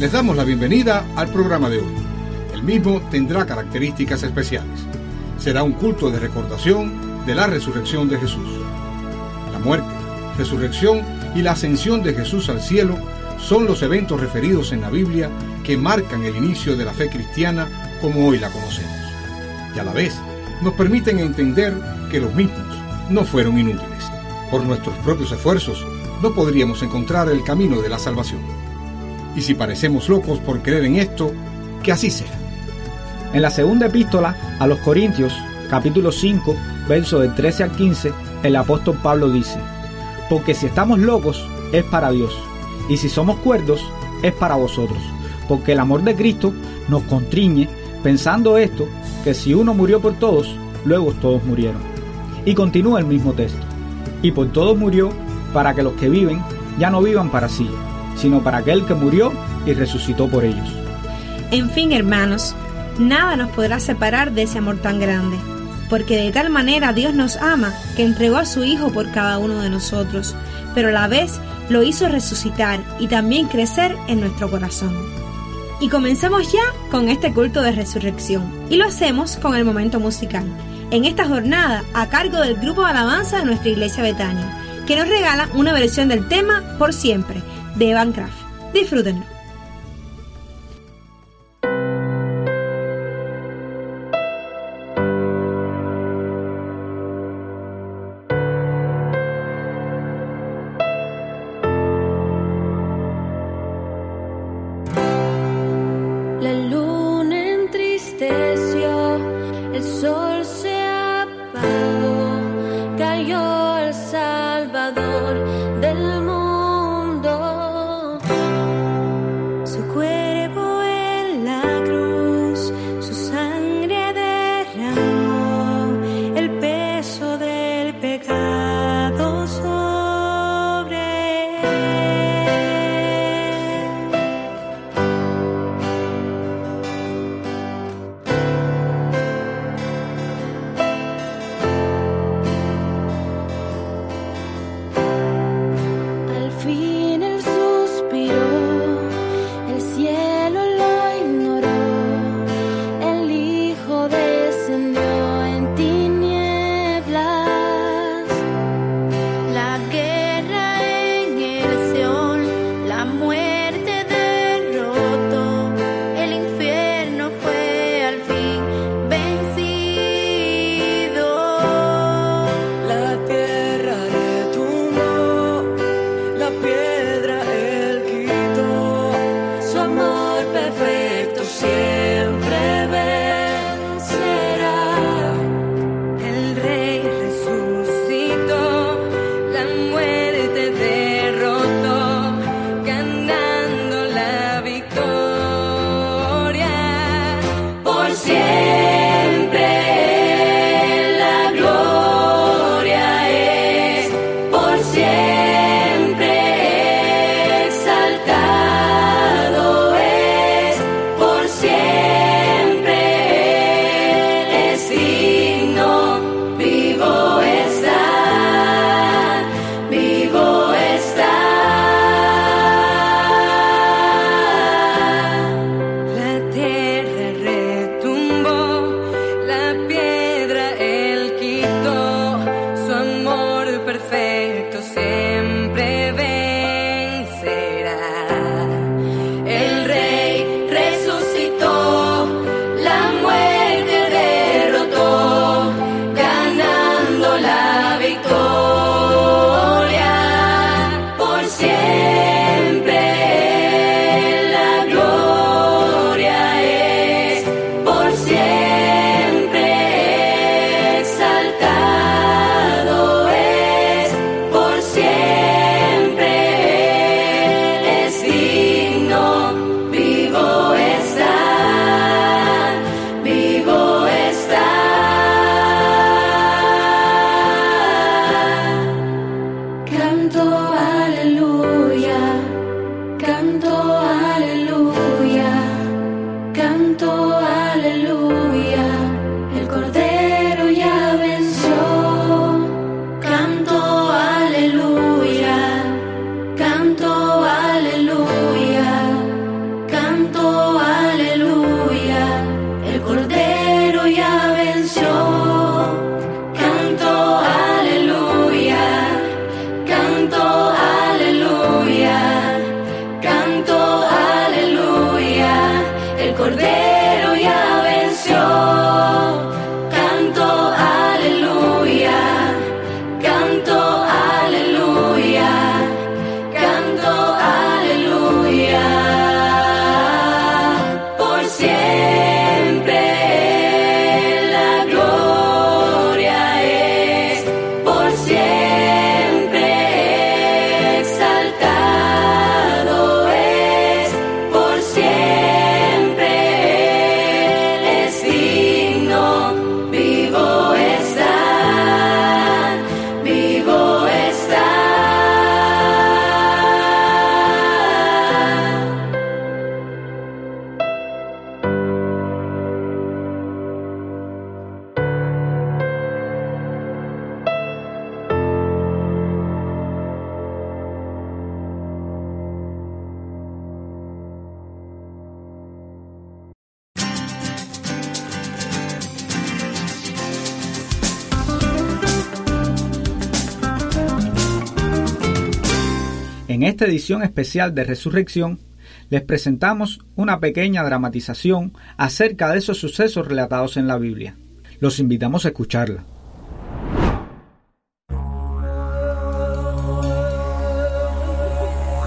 Les damos la bienvenida al programa de hoy. El mismo tendrá características especiales. Será un culto de recordación de la resurrección de Jesús. La muerte, resurrección y la ascensión de Jesús al cielo son los eventos referidos en la Biblia que marcan el inicio de la fe cristiana como hoy la conocemos. Y a la vez nos permiten entender que los mismos no fueron inútiles. Por nuestros propios esfuerzos no podríamos encontrar el camino de la salvación. Y si parecemos locos por creer en esto, que así sea. En la segunda epístola a los Corintios, capítulo 5, verso del 13 al 15, el apóstol Pablo dice, Porque si estamos locos, es para Dios, y si somos cuerdos, es para vosotros, porque el amor de Cristo nos contriñe, pensando esto, que si uno murió por todos, luego todos murieron. Y continúa el mismo texto, y por todos murió, para que los que viven ya no vivan para sí, sino para aquel que murió y resucitó por ellos. En fin, hermanos, nada nos podrá separar de ese amor tan grande, porque de tal manera Dios nos ama que entregó a su Hijo por cada uno de nosotros, pero a la vez lo hizo resucitar y también crecer en nuestro corazón. Y comenzamos ya con este culto de resurrección, y lo hacemos con el momento musical, en esta jornada a cargo del grupo alabanza de nuestra iglesia Betania, que nos regala una versión del tema Por siempre, de Evan Craft. Disfrútenlo. Christian. En esta edición especial de Resurrección, les presentamos una pequeña dramatización acerca de esos sucesos relatados en la Biblia. Los invitamos a escucharla.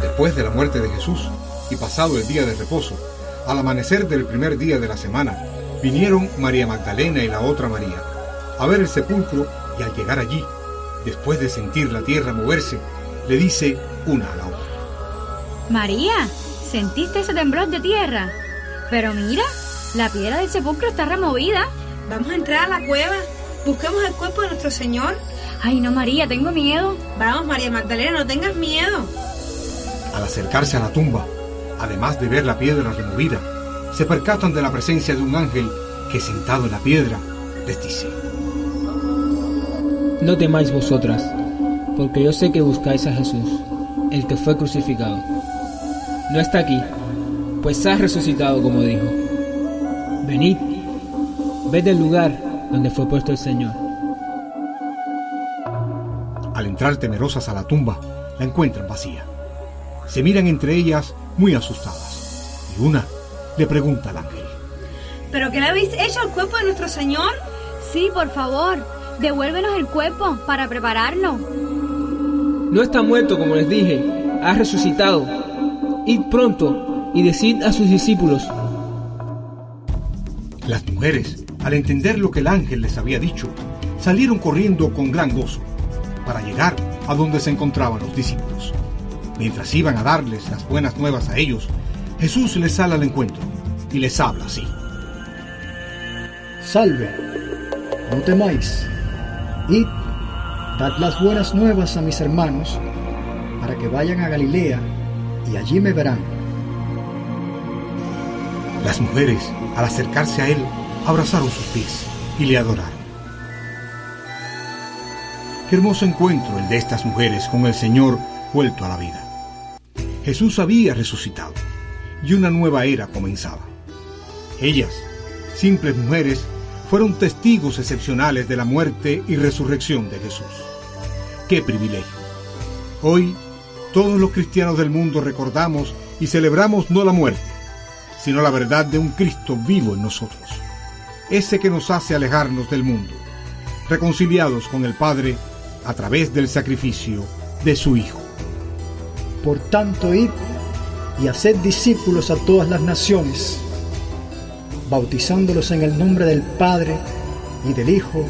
Después de la muerte de Jesús y pasado el día de reposo, al amanecer del primer día de la semana, vinieron María Magdalena y la otra María a ver el sepulcro y al llegar allí, después de sentir la tierra moverse, le dice una a la otra. María, ¿sentiste ese temblor de tierra? Pero mira, la piedra del sepulcro está removida. Vamos a entrar a la cueva. Busquemos el cuerpo de nuestro Señor. Ay, no, María, tengo miedo. Vamos, María Magdalena, no tengas miedo. Al acercarse a la tumba, además de ver la piedra removida, se percatan de la presencia de un ángel que sentado en la piedra les dice, No temáis vosotras, porque yo sé que buscáis a Jesús, el que fue crucificado. No está aquí, pues ha resucitado como dijo. Venid, ved el lugar donde fue puesto el Señor. Al entrar temerosas a la tumba, la encuentran vacía. Se miran entre ellas muy asustadas, y una le pregunta al ángel. ¿Pero qué le habéis hecho al cuerpo de nuestro Señor? Sí, por favor, devuélvenos el cuerpo para prepararlo. No está muerto, como les dije, ha resucitado. Id pronto y decid a sus discípulos. Las mujeres, al entender lo que el ángel les había dicho, salieron corriendo con gran gozo para llegar a donde se encontraban los discípulos. Mientras iban a darles las buenas nuevas a ellos, Jesús les sale al encuentro y les habla así. Salve, no temáis. Id, dad las buenas nuevas a mis hermanos, para que vayan a Galilea y allí me verán. Las mujeres, al acercarse a él, abrazaron sus pies y le adoraron. Qué hermoso encuentro el de estas mujeres con el Señor vuelto a la vida. Jesús había resucitado y una nueva era comenzaba. Ellas, simples mujeres, fueron testigos excepcionales de la muerte y resurrección de Jesús. ¡Qué privilegio! Hoy, todos los cristianos del mundo recordamos y celebramos no la muerte, sino la verdad de un Cristo vivo en nosotros, ese que nos hace alejarnos del mundo, reconciliados con el Padre a través del sacrificio de su Hijo. Por tanto, id y haced discípulos a todas las naciones, bautizándolos en el nombre del Padre y del Hijo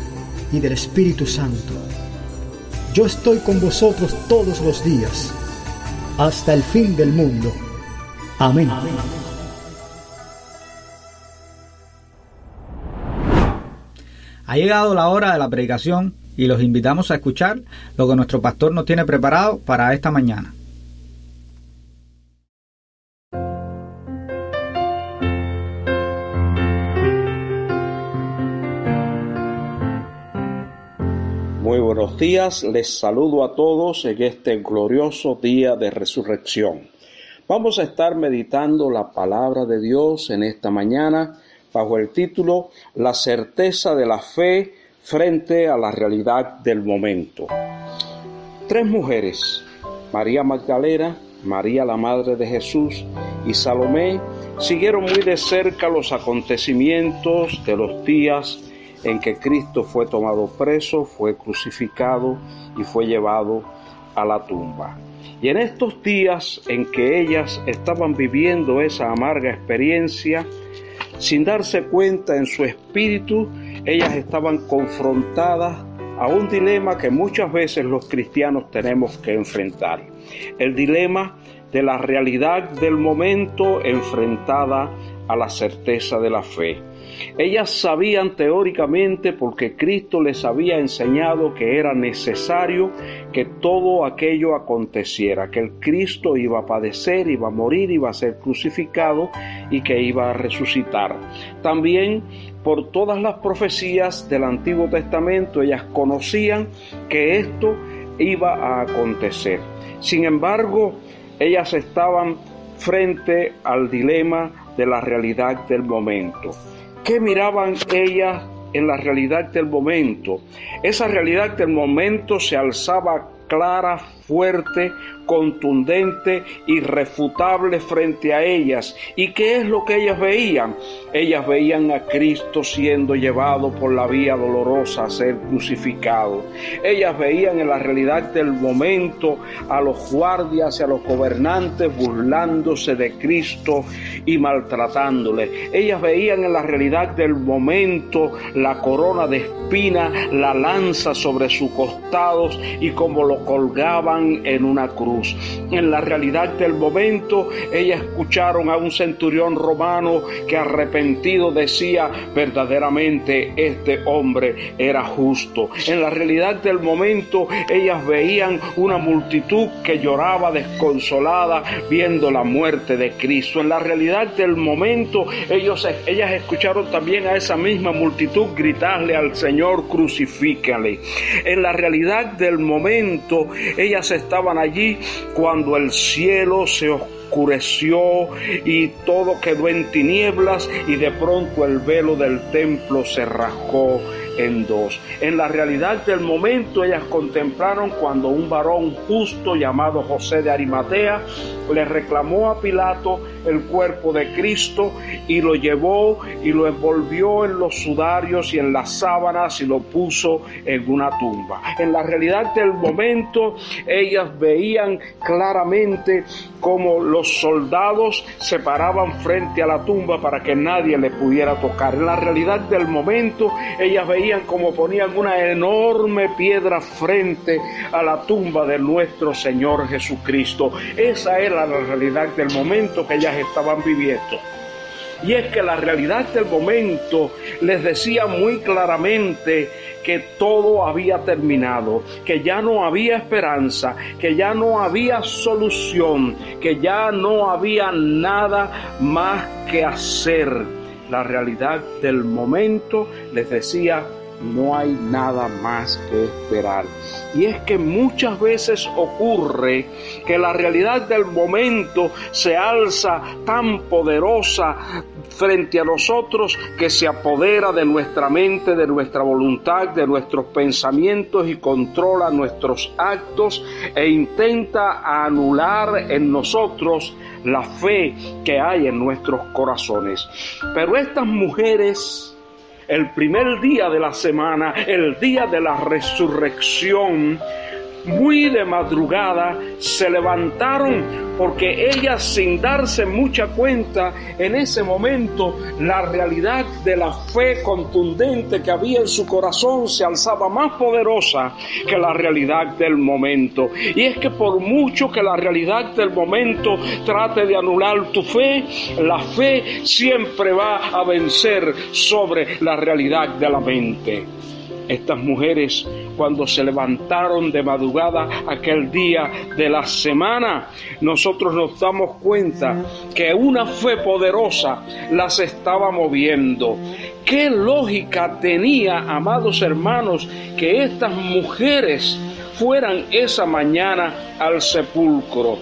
y del Espíritu Santo. Yo estoy con vosotros todos los días, hasta el fin del mundo. Amén. Ha llegado la hora de la predicación y los invitamos a escuchar lo que nuestro pastor nos tiene preparado para esta mañana. Muy buenos días, les saludo a todos en este glorioso día de resurrección. Vamos a estar meditando la palabra de Dios en esta mañana bajo el título La certeza de la fe frente a la realidad del momento. Tres mujeres, María Magdalena, María la Madre de Jesús y Salomé, siguieron muy de cerca los acontecimientos de los días en que Cristo fue tomado preso, fue crucificado y fue llevado a la tumba. Y en estos días en que ellas estaban viviendo esa amarga experiencia, sin darse cuenta en su espíritu, ellas estaban confrontadas a un dilema que muchas veces los cristianos tenemos que enfrentar. El dilema de la realidad del momento enfrentada a la certeza de la fe. Ellas sabían teóricamente porque Cristo les había enseñado que era necesario que todo aquello aconteciera, que el Cristo iba a padecer, iba a morir, iba a ser crucificado y que iba a resucitar. También por todas las profecías del Antiguo Testamento ellas conocían que esto iba a acontecer. Sin embargo, ellas estaban frente al dilema de la realidad del momento. ¿Qué miraban ellas en la realidad del momento? Esa realidad del momento se alzaba clara fuerte, contundente, irrefutable frente a ellas. ¿Y qué es lo que ellas veían? Ellas veían a Cristo siendo llevado por la vía dolorosa a ser crucificado. Ellas veían en la realidad del momento a los guardias y a los gobernantes burlándose de Cristo y maltratándole. Ellas veían en la realidad del momento la corona de espina, la lanza sobre sus costados y como colgaban en una cruz. En la realidad del momento, ellas escucharon a un centurión romano que arrepentido decía, verdaderamente este hombre era justo. En la realidad del momento, ellas veían una multitud que lloraba desconsolada viendo la muerte de Cristo. En la realidad del momento, ellas escucharon también a esa misma multitud gritarle al Señor, crucifícale. En la realidad del momento, ellas estaban allí cuando el cielo se oscureció y todo quedó en tinieblas y de pronto el velo del templo se rasgó en dos. En la realidad del momento ellas contemplaron cuando un varón justo llamado José de Arimatea le reclamó a Pilato el cuerpo de Cristo y lo llevó y lo envolvió en los sudarios y en las sábanas y lo puso en una tumba. En la realidad del momento ellas veían claramente cómo los soldados se paraban frente a la tumba para que nadie le pudiera tocar. En la realidad del momento ellas veían como ponían una enorme piedra frente a la tumba de nuestro Señor Jesucristo. Esa era la realidad del momento que estaban viviendo. Y es que la realidad del momento les decía muy claramente que todo había terminado, que ya no había esperanza, que ya no había solución, que ya no había nada más que hacer. La realidad del momento les decía no hay nada más que esperar. Y es que muchas veces ocurre que la realidad del momento se alza tan poderosa frente a nosotros que se apodera de nuestra mente, de nuestra voluntad, de nuestros pensamientos y controla nuestros actos e intenta anular en nosotros la fe que hay en nuestros corazones. Pero estas mujeres el primer día de la semana, el día de la resurrección, muy de madrugada, se levantaron porque ellas sin darse mucha cuenta en ese momento la realidad de la fe contundente que había en su corazón se alzaba más poderosa que la realidad del momento. Y es que por mucho que la realidad del momento trate de anular tu fe, la fe siempre va a vencer sobre la realidad de la mente. Estas mujeres cuando se levantaron de madrugada aquel día de la semana, nosotros nos damos cuenta que una fe poderosa las estaba moviendo. ¿Qué lógica tenía, amados hermanos, que estas mujeres fueran esa mañana al sepulcro.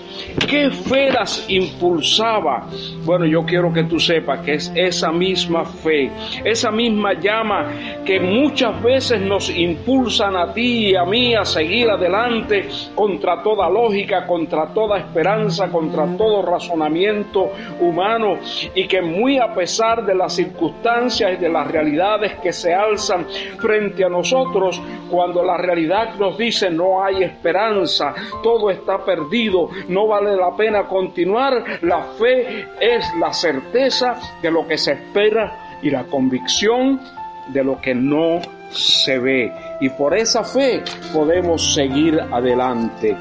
¿Qué fe las impulsaba? Bueno, yo quiero que tú sepas que es esa misma fe, esa misma llama que muchas veces nos impulsan a ti y a mí a seguir adelante contra toda lógica, contra toda esperanza, contra todo razonamiento humano y que muy a pesar de las circunstancias y de las realidades que se alzan frente a nosotros, cuando la realidad nos dice no hay esperanza, todo está perdido, no vale la pena continuar, la fe es la certeza de lo que se espera y la convicción de lo que no se ve. Y por esa fe podemos seguir adelante.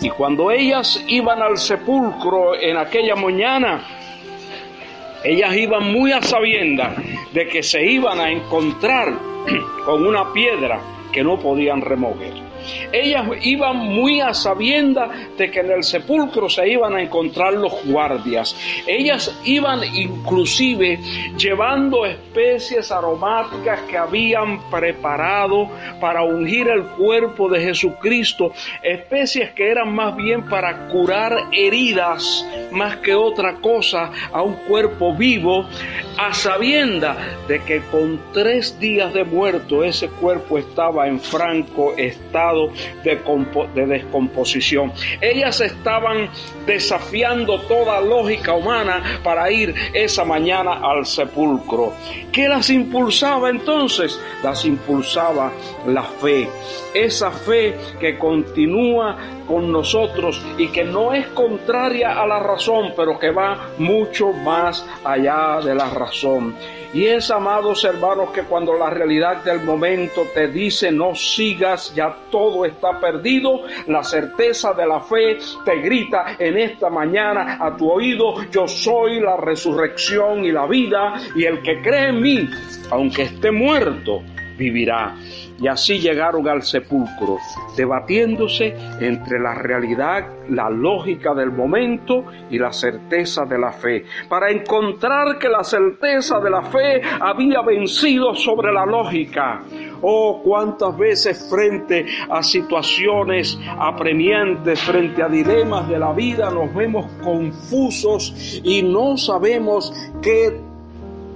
Y cuando ellas iban al sepulcro en aquella mañana, ellas iban muy a sabienda de que se iban a encontrar con una piedra que no podían remover. Ellas iban muy a sabienda de que en el sepulcro se iban a encontrar los guardias. Ellas iban inclusive llevando especies aromáticas que habían preparado para ungir el cuerpo de Jesucristo, especies que eran más bien para curar heridas más que otra cosa a un cuerpo vivo, a sabienda de que con tres días de muerto ese cuerpo estaba en franco estado de, de descomposición. Ellas estaban desafiando toda lógica humana para ir esa mañana al sepulcro. ¿Qué las impulsaba entonces? Las impulsaba la fe. Esa fe que continúa con nosotros y que no es contraria a la razón, pero que va mucho más allá de la razón. Y es, amados hermanos, que cuando la realidad del momento te dice no sigas, ya todo está perdido, la certeza de la fe te grita en esta mañana a tu oído, yo soy la resurrección y la vida, y el que cree en mí, aunque esté muerto, vivirá. Y así llegaron al sepulcro, debatiéndose entre la realidad, la lógica del momento y la certeza de la fe, para encontrar que la certeza de la fe había vencido sobre la lógica. Oh, cuántas veces frente a situaciones apremiantes, frente a dilemas de la vida, nos vemos confusos y no sabemos qué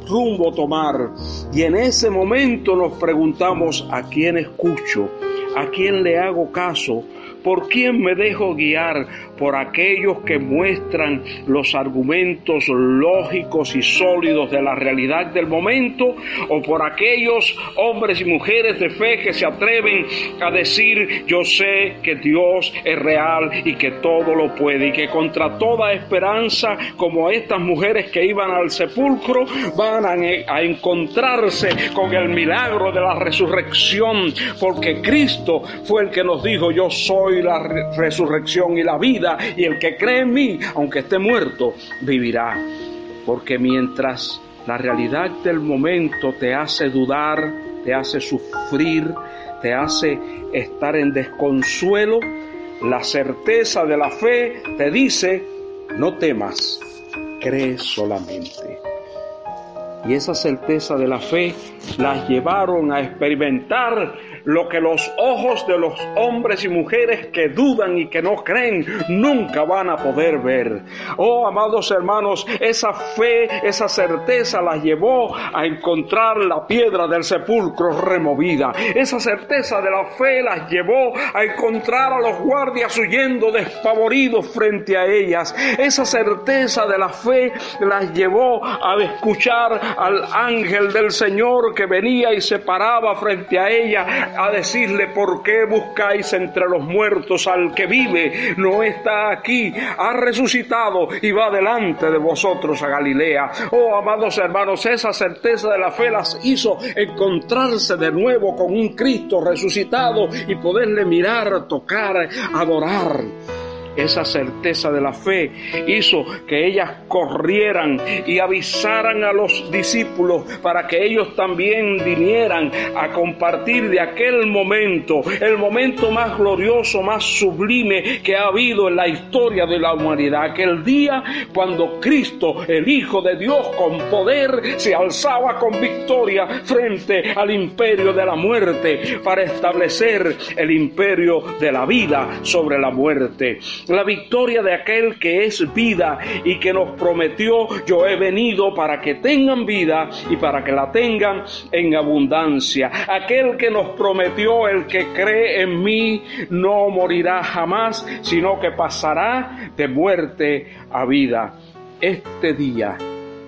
rumbo tomar. Y en ese momento nos preguntamos a quién escucho, a quién le hago caso, por quién me dejo guiar, por aquellos que muestran los argumentos lógicos y sólidos de la realidad del momento o por aquellos hombres y mujeres de fe que se atreven a decir yo sé que Dios es real y que todo lo puede y que contra toda esperanza como estas mujeres que iban al sepulcro van a, encontrarse con el milagro de la resurrección porque Cristo fue el que nos dijo yo soy la resurrección y la vida y el que cree en mí, aunque esté muerto, vivirá. Porque mientras la realidad del momento te hace dudar, te hace sufrir, te hace estar en desconsuelo, la certeza de la fe te dice, no temas, cree solamente. Y esa certeza de la fe las llevaron a experimentar lo que los ojos de los hombres y mujeres que dudan y que no creen nunca van a poder ver. Oh, amados hermanos, esa fe, esa certeza las llevó a encontrar la piedra del sepulcro removida. Esa certeza de la fe las llevó a encontrar a los guardias huyendo despavoridos frente a ellas. Esa certeza de la fe las llevó a escuchar al ángel del Señor que venía y se paraba frente a ella a decirle, ¿por qué buscáis entre los muertos al que vive? No está aquí, ha resucitado y va delante de vosotros a Galilea. Oh, amados hermanos, esa certeza de la fe las hizo encontrarse de nuevo con un Cristo resucitado y poderle mirar, tocar, adorar. Esa certeza de la fe hizo que ellas corrieran y avisaran a los discípulos para que ellos también vinieran a compartir de aquel momento, el momento más glorioso, más sublime que ha habido en la historia de la humanidad. Aquel día cuando Cristo, el Hijo de Dios con poder, se alzaba con victoria frente al imperio de la muerte para establecer el imperio de la vida sobre la muerte la victoria de aquel que es vida y que nos prometió, yo he venido para que tengan vida y para que la tengan en abundancia. Aquel que nos prometió, el que cree en mí, no morirá jamás, sino que pasará de muerte a vida. Este día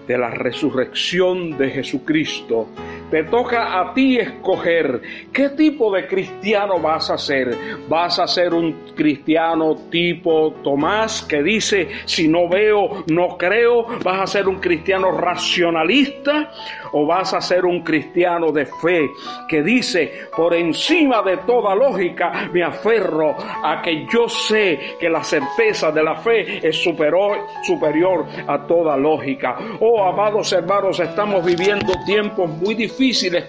de la resurrección de Jesucristo, te toca a ti escoger qué tipo de cristiano vas a ser. Vas a ser un cristiano tipo Tomás que dice, si no veo, no creo. Vas a ser un cristiano racionalista o vas a ser un cristiano de fe que dice, por encima de toda lógica, me aferro a que yo sé que la certeza de la fe es superior, superior a toda lógica. Oh, amados hermanos, estamos viviendo tiempos muy difíciles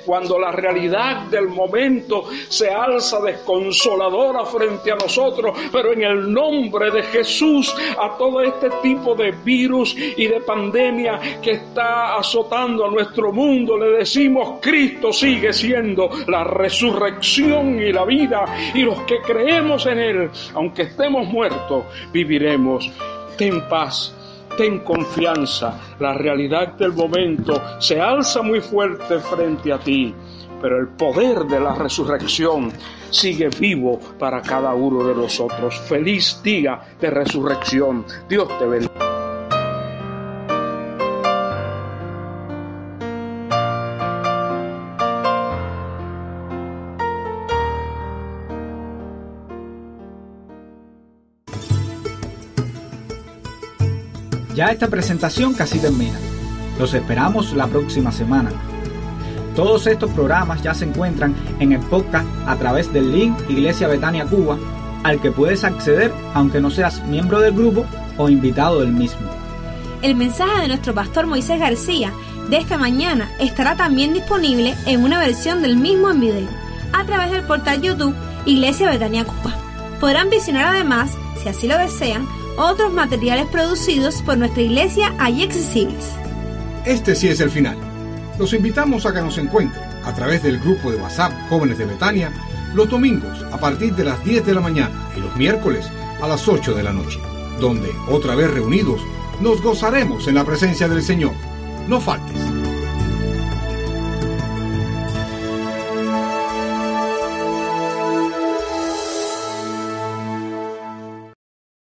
cuando la realidad del momento se alza desconsoladora frente a nosotros, pero en el nombre de Jesús a todo este tipo de virus y de pandemia que está azotando a nuestro mundo, le decimos, Cristo sigue siendo la resurrección y la vida y los que creemos en Él, aunque estemos muertos, viviremos. en paz ten confianza, la realidad del momento se alza muy fuerte frente a ti, pero el poder de la resurrección sigue vivo para cada uno de nosotros. Feliz día de resurrección. Dios te bendiga. Ya esta presentación casi termina. Los esperamos la próxima semana. Todos estos programas ya se encuentran en el podcast a través del link Iglesia Betania Cuba, al que puedes acceder aunque no seas miembro del grupo o invitado del mismo. El mensaje de nuestro pastor Moisés García de esta mañana estará también disponible en una versión del mismo en video, a través del portal YouTube Iglesia Betania Cuba. Podrán visionar además, si así lo desean, otros materiales producidos por nuestra iglesia allí accesibles. Este sí es el final. Los invitamos a que nos encuentren a través del grupo de WhatsApp Jóvenes de Betania los domingos a partir de las 10 de la mañana y los miércoles a las 8 de la noche, donde, otra vez reunidos, nos gozaremos en la presencia del Señor. No faltes.